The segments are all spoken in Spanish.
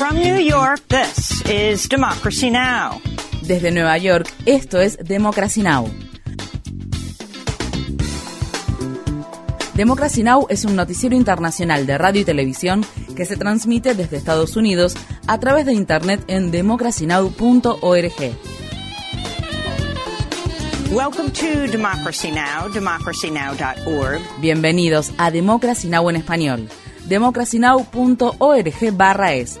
From New York, this is Democracy Now! Desde Nueva York, esto es Democracy Now! Democracy Now! es un noticiero internacional de radio y televisión que se transmite desde Estados Unidos a través de Internet en democracynow.org. Welcome to Democracy Now!, democracynow.org. Bienvenidos a Democracy Now! en español, democracynow.org barra es,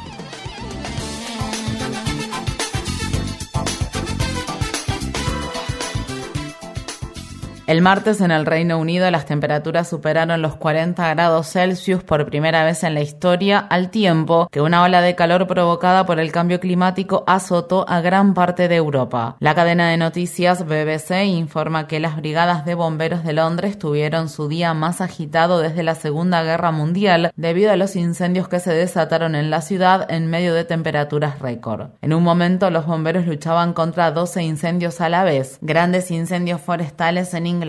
El martes en el Reino Unido las temperaturas superaron los 40 grados Celsius por primera vez en la historia, al tiempo que una ola de calor provocada por el cambio climático azotó a gran parte de Europa. La cadena de noticias BBC informa que las brigadas de bomberos de Londres tuvieron su día más agitado desde la Segunda Guerra Mundial debido a los incendios que se desataron en la ciudad en medio de temperaturas récord. En un momento los bomberos luchaban contra 12 incendios a la vez, grandes incendios forestales en Inglaterra,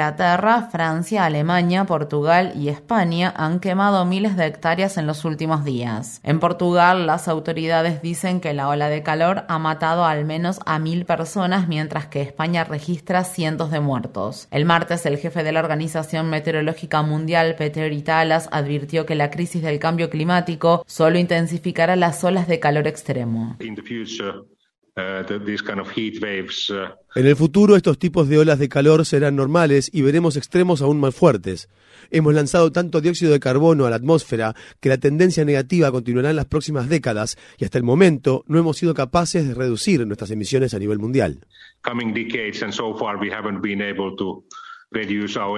Francia, Alemania, Portugal y España han quemado miles de hectáreas en los últimos días. En Portugal, las autoridades dicen que la ola de calor ha matado al menos a mil personas, mientras que España registra cientos de muertos. El martes, el jefe de la Organización Meteorológica Mundial, Peter Italas, advirtió que la crisis del cambio climático solo intensificará las olas de calor extremo. Uh, uh, en el futuro estos tipos de olas de calor serán normales y veremos extremos aún más fuertes. Hemos lanzado tanto dióxido de carbono a la atmósfera que la tendencia negativa continuará en las próximas décadas y hasta el momento no hemos sido capaces de reducir nuestras emisiones a nivel mundial. Uh,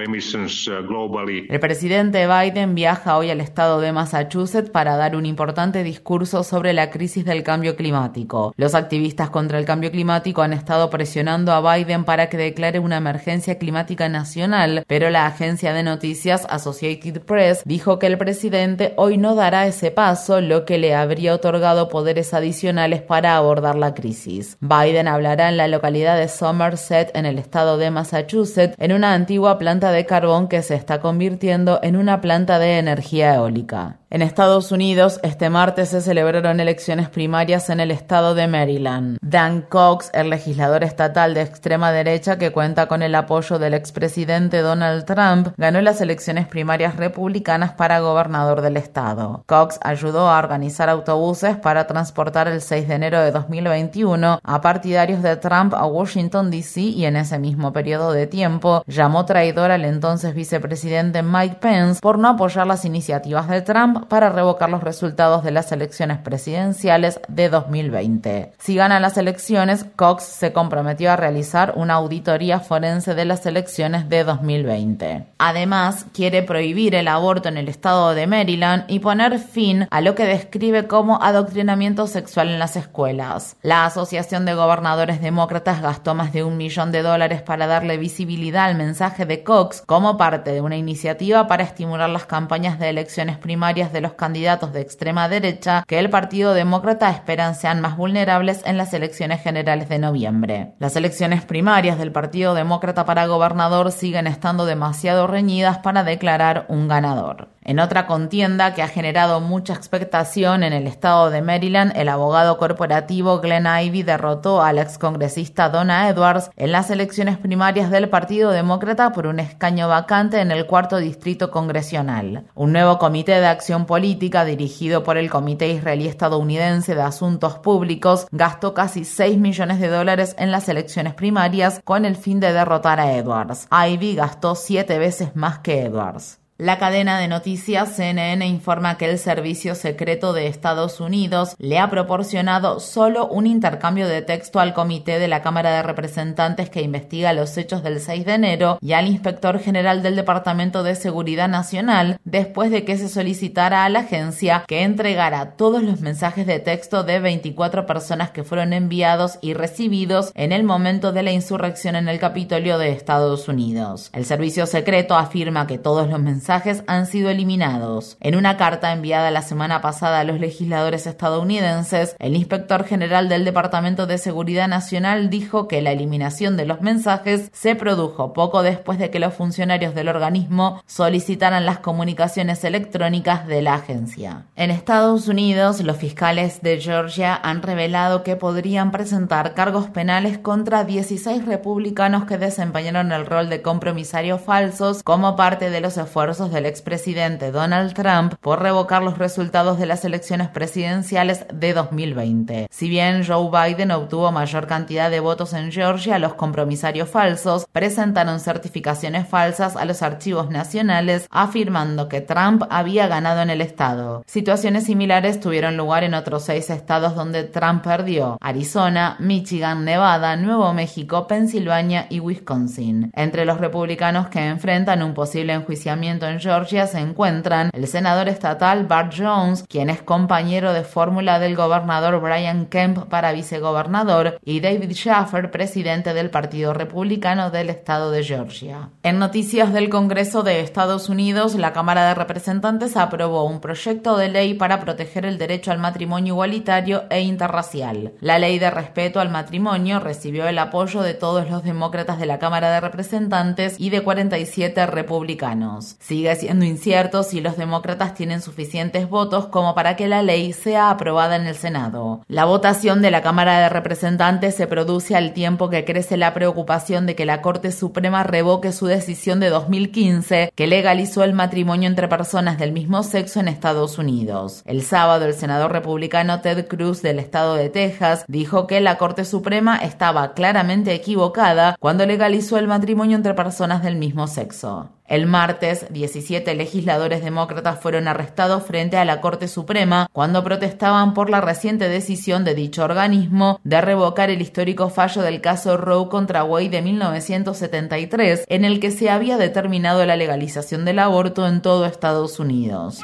el presidente Biden viaja hoy al estado de Massachusetts para dar un importante discurso sobre la crisis del cambio climático. Los activistas contra el cambio climático han estado presionando a Biden para que declare una emergencia climática nacional, pero la agencia de noticias Associated Press dijo que el presidente hoy no dará ese paso, lo que le habría otorgado poderes adicionales para abordar la crisis. Biden hablará en la localidad de Somerset, en el estado de Massachusetts, en una antigua planta de carbón que se está convirtiendo en una planta de energía eólica. En Estados Unidos, este martes se celebraron elecciones primarias en el estado de Maryland. Dan Cox, el legislador estatal de extrema derecha que cuenta con el apoyo del expresidente Donald Trump, ganó las elecciones primarias republicanas para gobernador del estado. Cox ayudó a organizar autobuses para transportar el 6 de enero de 2021 a partidarios de Trump a Washington, D.C. y en ese mismo periodo de tiempo llamó traidor al entonces vicepresidente Mike Pence por no apoyar las iniciativas de Trump para revocar los resultados de las elecciones presidenciales de 2020. Si ganan las elecciones, Cox se comprometió a realizar una auditoría forense de las elecciones de 2020. Además, quiere prohibir el aborto en el estado de Maryland y poner fin a lo que describe como adoctrinamiento sexual en las escuelas. La Asociación de Gobernadores Demócratas gastó más de un millón de dólares para darle visibilidad al mensaje de Cox como parte de una iniciativa para estimular las campañas de elecciones primarias de los candidatos de extrema derecha que el Partido Demócrata esperan sean más vulnerables en las elecciones generales de noviembre. Las elecciones primarias del Partido Demócrata para gobernador siguen estando demasiado reñidas para declarar un ganador. En otra contienda que ha generado mucha expectación en el estado de Maryland, el abogado corporativo Glenn Ivy derrotó al excongresista Donna Edwards en las elecciones primarias del Partido Demócrata por un escaño vacante en el cuarto distrito congresional. Un nuevo comité de acción política dirigido por el Comité Israelí Estadounidense de Asuntos Públicos gastó casi 6 millones de dólares en las elecciones primarias con el fin de derrotar a Edwards. Ivy gastó siete veces más que Edwards. La cadena de noticias CNN informa que el Servicio Secreto de Estados Unidos le ha proporcionado solo un intercambio de texto al Comité de la Cámara de Representantes que investiga los hechos del 6 de enero y al Inspector General del Departamento de Seguridad Nacional después de que se solicitara a la agencia que entregara todos los mensajes de texto de 24 personas que fueron enviados y recibidos en el momento de la insurrección en el Capitolio de Estados Unidos. El Servicio Secreto afirma que todos los mensajes han sido eliminados. En una carta enviada la semana pasada a los legisladores estadounidenses, el inspector general del Departamento de Seguridad Nacional dijo que la eliminación de los mensajes se produjo poco después de que los funcionarios del organismo solicitaran las comunicaciones electrónicas de la agencia. En Estados Unidos, los fiscales de Georgia han revelado que podrían presentar cargos penales contra 16 republicanos que desempeñaron el rol de compromisarios falsos como parte de los esfuerzos del expresidente Donald Trump por revocar los resultados de las elecciones presidenciales de 2020. Si bien Joe Biden obtuvo mayor cantidad de votos en Georgia, los compromisarios falsos presentaron certificaciones falsas a los archivos nacionales afirmando que Trump había ganado en el estado. Situaciones similares tuvieron lugar en otros seis estados donde Trump perdió, Arizona, Michigan, Nevada, Nuevo México, Pensilvania y Wisconsin. Entre los republicanos que enfrentan un posible enjuiciamiento en Georgia se encuentran el senador estatal Bart Jones, quien es compañero de fórmula del gobernador Brian Kemp para vicegobernador, y David Schaffer, presidente del Partido Republicano del estado de Georgia. En noticias del Congreso de Estados Unidos, la Cámara de Representantes aprobó un proyecto de ley para proteger el derecho al matrimonio igualitario e interracial. La ley de respeto al matrimonio recibió el apoyo de todos los demócratas de la Cámara de Representantes y de 47 republicanos. Sigue siendo incierto si los demócratas tienen suficientes votos como para que la ley sea aprobada en el Senado. La votación de la Cámara de Representantes se produce al tiempo que crece la preocupación de que la Corte Suprema revoque su decisión de 2015 que legalizó el matrimonio entre personas del mismo sexo en Estados Unidos. El sábado, el senador republicano Ted Cruz del estado de Texas dijo que la Corte Suprema estaba claramente equivocada cuando legalizó el matrimonio entre personas del mismo sexo. El martes, 17 legisladores demócratas fueron arrestados frente a la Corte Suprema cuando protestaban por la reciente decisión de dicho organismo de revocar el histórico fallo del caso Roe contra Wade de 1973, en el que se había determinado la legalización del aborto en todo Estados Unidos.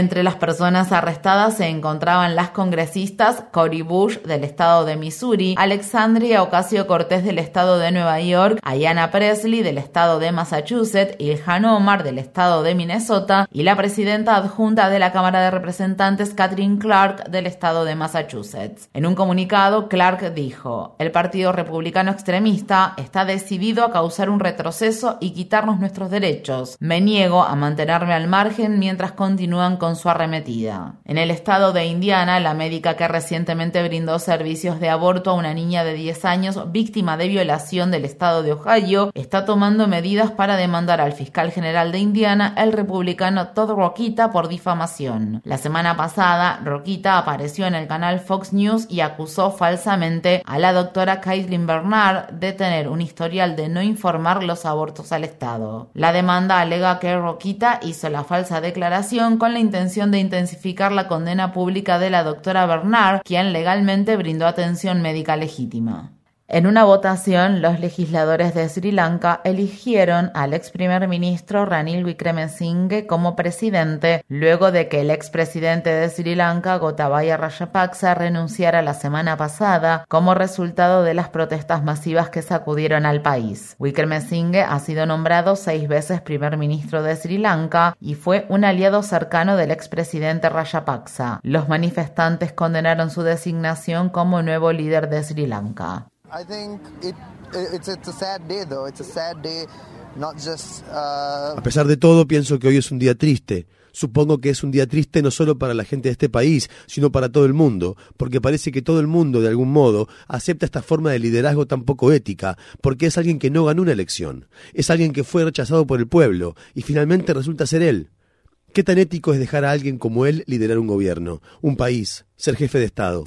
Entre las personas arrestadas se encontraban las congresistas Cory Bush del estado de Missouri, Alexandria Ocasio Cortés del estado de Nueva York, Ayanna Presley del estado de Massachusetts, Ilhan Omar del estado de Minnesota y la presidenta adjunta de la Cámara de Representantes Catherine Clark del estado de Massachusetts. En un comunicado, Clark dijo, el Partido Republicano Extremista está decidido a causar un retroceso y quitarnos nuestros derechos. Me niego a mantenerme al margen mientras continúan con su arremetida. En el estado de Indiana, la médica que recientemente brindó servicios de aborto a una niña de 10 años víctima de violación del estado de Ohio está tomando medidas para demandar al fiscal general de Indiana, el republicano Todd Roquita, por difamación. La semana pasada, Roquita apareció en el canal Fox News y acusó falsamente a la doctora Caitlin Bernard de tener un historial de no informar los abortos al Estado. La demanda alega que Roquita hizo la falsa declaración con la intención de intensificar la condena pública de la doctora Bernard, quien legalmente brindó atención médica legítima. En una votación, los legisladores de Sri Lanka eligieron al ex primer ministro Ranil Wickremesinghe como presidente, luego de que el expresidente de Sri Lanka, Gotabaya Rajapaksa, renunciara la semana pasada como resultado de las protestas masivas que sacudieron al país. Wickremesinghe ha sido nombrado seis veces primer ministro de Sri Lanka y fue un aliado cercano del expresidente Rajapaksa. Los manifestantes condenaron su designación como nuevo líder de Sri Lanka. A pesar de todo, pienso que hoy es un día triste. Supongo que es un día triste no solo para la gente de este país, sino para todo el mundo, porque parece que todo el mundo, de algún modo, acepta esta forma de liderazgo tan poco ética, porque es alguien que no ganó una elección, es alguien que fue rechazado por el pueblo, y finalmente resulta ser él. ¿Qué tan ético es dejar a alguien como él liderar un gobierno, un país, ser jefe de Estado?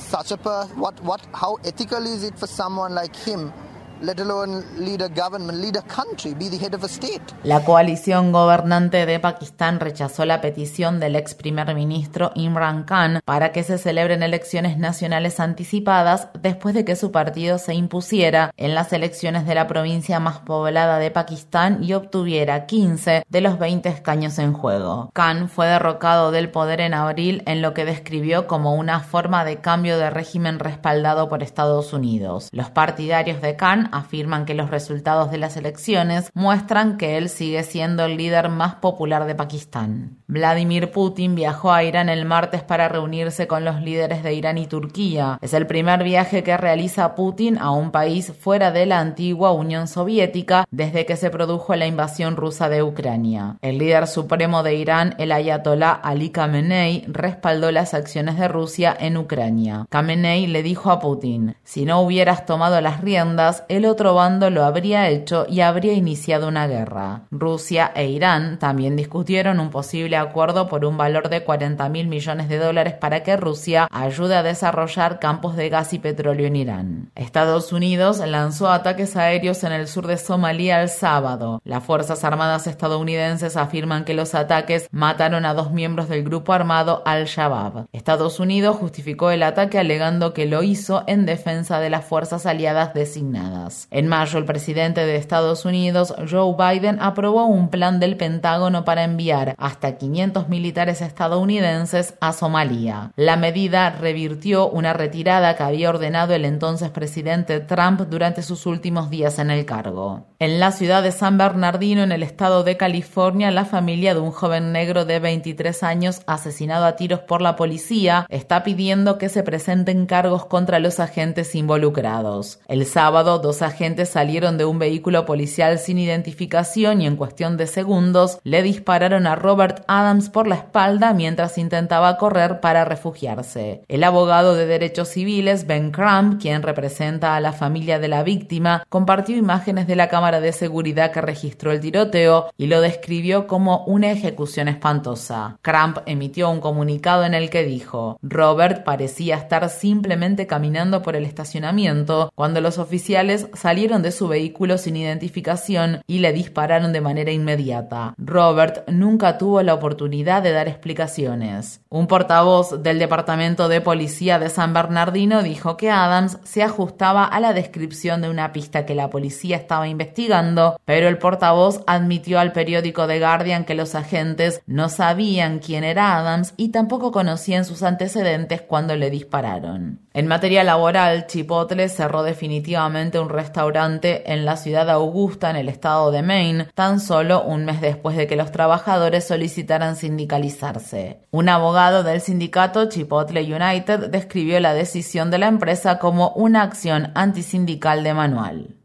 La coalición gobernante de Pakistán rechazó la petición del ex primer ministro Imran Khan para que se celebren elecciones nacionales anticipadas después de que su partido se impusiera en las elecciones de la provincia más poblada de Pakistán y obtuviera 15 de los 20 escaños en juego. Khan fue derrocado del poder en abril en lo que describió como una forma de cambio de régimen respaldado por Estados Unidos. Los partidarios de Khan afirman que los resultados de las elecciones muestran que él sigue siendo el líder más popular de Pakistán. Vladimir Putin viajó a Irán el martes para reunirse con los líderes de Irán y Turquía. Es el primer viaje que realiza Putin a un país fuera de la antigua Unión Soviética desde que se produjo la invasión rusa de Ucrania. El líder supremo de Irán, el ayatolá Ali Khamenei, respaldó las acciones de Rusia en Ucrania. Khamenei le dijo a Putin, si no hubieras tomado las riendas, el otro bando lo habría hecho y habría iniciado una guerra. Rusia e Irán también discutieron un posible acuerdo por un valor de 40 mil millones de dólares para que Rusia ayude a desarrollar campos de gas y petróleo en Irán. Estados Unidos lanzó ataques aéreos en el sur de Somalia el sábado. Las Fuerzas Armadas estadounidenses afirman que los ataques mataron a dos miembros del grupo armado Al-Shabaab. Estados Unidos justificó el ataque alegando que lo hizo en defensa de las fuerzas aliadas designadas. En mayo, el presidente de Estados Unidos, Joe Biden, aprobó un plan del Pentágono para enviar hasta 500 militares estadounidenses a Somalia. La medida revirtió una retirada que había ordenado el entonces presidente Trump durante sus últimos días en el cargo. En la ciudad de San Bernardino, en el estado de California, la familia de un joven negro de 23 años asesinado a tiros por la policía está pidiendo que se presenten cargos contra los agentes involucrados. El sábado, dos agentes salieron de un vehículo policial sin identificación y en cuestión de segundos le dispararon a Robert Adams por la espalda mientras intentaba correr para refugiarse. El abogado de derechos civiles, Ben Cramp, quien representa a la familia de la víctima, compartió imágenes de la cámara de seguridad que registró el tiroteo y lo describió como una ejecución espantosa. Cramp emitió un comunicado en el que dijo, Robert parecía estar simplemente caminando por el estacionamiento cuando los oficiales salieron de su vehículo sin identificación y le dispararon de manera inmediata. Robert nunca tuvo la oportunidad de dar explicaciones. Un portavoz del Departamento de Policía de San Bernardino dijo que Adams se ajustaba a la descripción de una pista que la policía estaba investigando, pero el portavoz admitió al periódico The Guardian que los agentes no sabían quién era Adams y tampoco conocían sus antecedentes cuando le dispararon. En materia laboral, Chipotle cerró definitivamente un restaurante en la ciudad de Augusta, en el estado de Maine, tan solo un mes después de que los trabajadores solicitaran sindicalizarse. Un abogado del sindicato Chipotle United describió la decisión de la empresa como una acción antisindical de manual.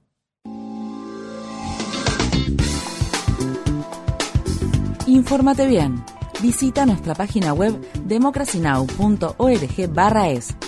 Infórmate bien. Visita nuestra página web democracynow.org/es.